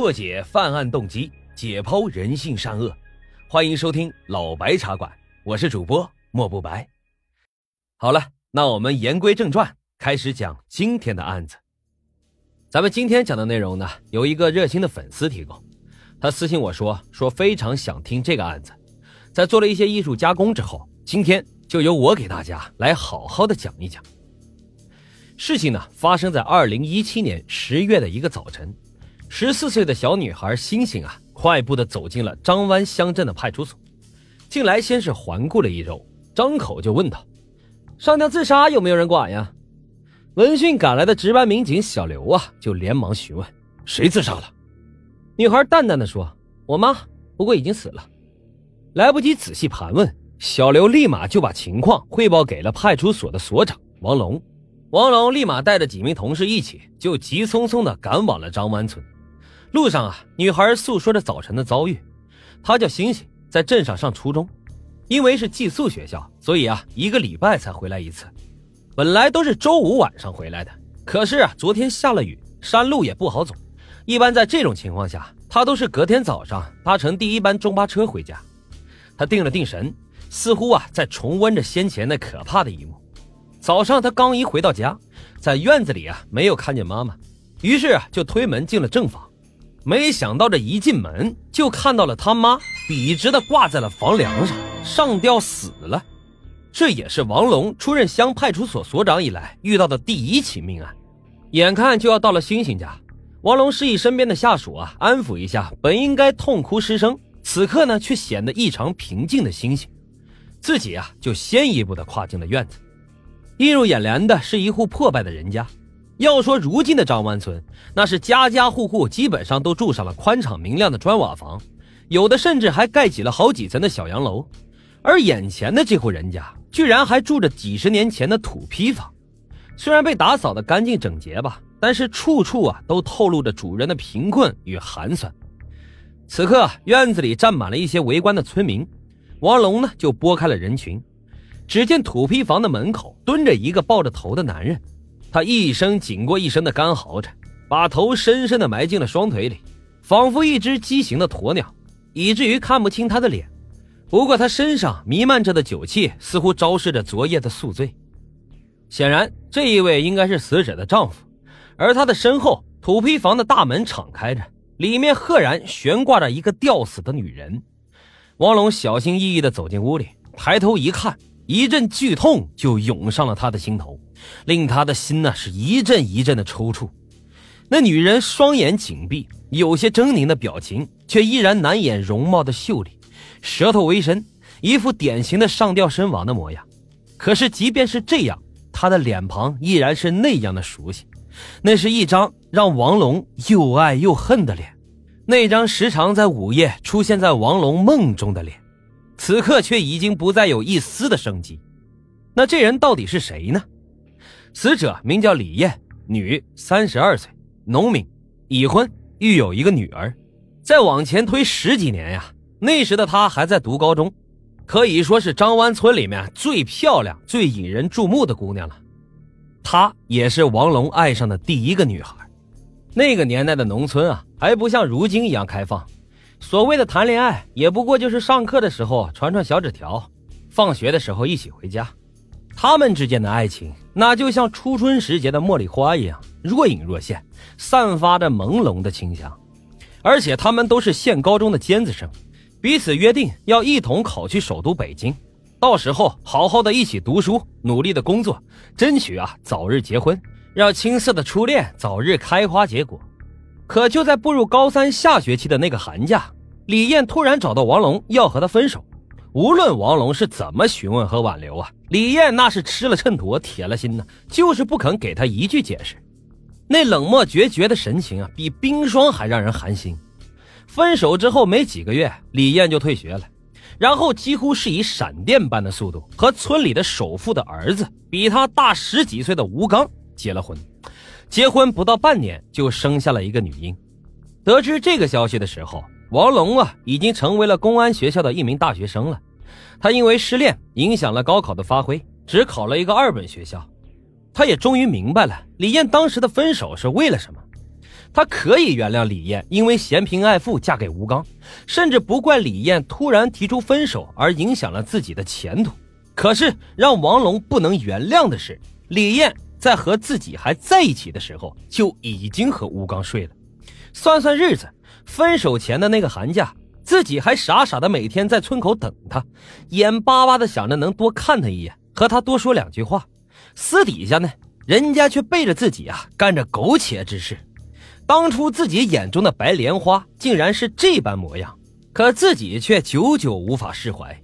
破解犯案动机，解剖人性善恶。欢迎收听老白茶馆，我是主播莫不白。好了，那我们言归正传，开始讲今天的案子。咱们今天讲的内容呢，有一个热心的粉丝提供，他私信我说，说非常想听这个案子。在做了一些艺术加工之后，今天就由我给大家来好好的讲一讲。事情呢，发生在二零一七年十月的一个早晨。十四岁的小女孩星星啊，快步的走进了张湾乡镇的派出所。进来先是环顾了一周，张口就问道：“上吊自杀有没有人管呀？”闻讯赶来的值班民警小刘啊，就连忙询问：“谁自杀了？”女孩淡淡的说：“我妈，不过已经死了。”来不及仔细盘问，小刘立马就把情况汇报给了派出所的所长王龙。王龙立马带着几名同事一起，就急匆匆的赶往了张湾村。路上啊，女孩诉说着早晨的遭遇。她叫星星，在镇上上初中，因为是寄宿学校，所以啊，一个礼拜才回来一次。本来都是周五晚上回来的，可是啊，昨天下了雨，山路也不好走。一般在这种情况下，她都是隔天早上搭乘第一班中巴车回家。她定了定神，似乎啊，在重温着先前那可怕的一幕。早上她刚一回到家，在院子里啊，没有看见妈妈，于是啊，就推门进了正房。没想到这一进门就看到了他妈笔直的挂在了房梁上，上吊死了。这也是王龙出任乡派出所所长以来遇到的第一起命案。眼看就要到了星星家，王龙示意身边的下属啊安抚一下本应该痛哭失声，此刻呢却显得异常平静的星星，自己啊就先一步的跨进了院子。映入眼帘的是一户破败的人家。要说如今的张湾村，那是家家户户基本上都住上了宽敞明亮的砖瓦房，有的甚至还盖起了好几层的小洋楼，而眼前的这户人家居然还住着几十年前的土坯房，虽然被打扫的干净整洁吧，但是处处啊都透露着主人的贫困与寒酸。此刻院子里站满了一些围观的村民，王龙呢就拨开了人群，只见土坯房的门口蹲着一个抱着头的男人。他一声紧过一声的干嚎着，把头深深的埋进了双腿里，仿佛一只畸形的鸵鸟，以至于看不清他的脸。不过他身上弥漫着的酒气，似乎昭示着昨夜的宿醉。显然，这一位应该是死者的丈夫。而他的身后，土坯房的大门敞开着，里面赫然悬挂着一个吊死的女人。王龙小心翼翼地走进屋里，抬头一看。一阵剧痛就涌上了他的心头，令他的心呢是一阵一阵的抽搐。那女人双眼紧闭，有些狰狞的表情，却依然难掩容貌的秀丽，舌头微伸，一副典型的上吊身亡的模样。可是即便是这样，她的脸庞依然是那样的熟悉，那是一张让王龙又爱又恨的脸，那张时常在午夜出现在王龙梦中的脸。此刻却已经不再有一丝的生机，那这人到底是谁呢？死者名叫李艳，女，三十二岁，农民，已婚，育有一个女儿。再往前推十几年呀，那时的她还在读高中，可以说是张湾村里面最漂亮、最引人注目的姑娘了。她也是王龙爱上的第一个女孩。那个年代的农村啊，还不像如今一样开放。所谓的谈恋爱，也不过就是上课的时候传传小纸条，放学的时候一起回家。他们之间的爱情，那就像初春时节的茉莉花一样若隐若现，散发着朦胧的清香。而且他们都是县高中的尖子生，彼此约定要一同考去首都北京，到时候好好的一起读书，努力的工作，争取啊早日结婚，让青涩的初恋早日开花结果。可就在步入高三下学期的那个寒假，李艳突然找到王龙要和他分手。无论王龙是怎么询问和挽留啊，李艳那是吃了秤砣铁了心呢，就是不肯给他一句解释。那冷漠决绝的神情啊，比冰霜还让人寒心。分手之后没几个月，李艳就退学了，然后几乎是以闪电般的速度和村里的首富的儿子，比他大十几岁的吴刚结了婚。结婚不到半年就生下了一个女婴。得知这个消息的时候，王龙啊已经成为了公安学校的一名大学生了。他因为失恋影响了高考的发挥，只考了一个二本学校。他也终于明白了李艳当时的分手是为了什么。他可以原谅李艳，因为嫌贫爱富嫁给吴刚，甚至不怪李艳突然提出分手而影响了自己的前途。可是让王龙不能原谅的是，李艳在和自己还在一起的时候就已经和吴刚睡了。算算日子，分手前的那个寒假，自己还傻傻的每天在村口等他，眼巴巴的想着能多看他一眼，和他多说两句话。私底下呢，人家却背着自己啊干着苟且之事。当初自己眼中的白莲花竟然是这般模样，可自己却久久无法释怀，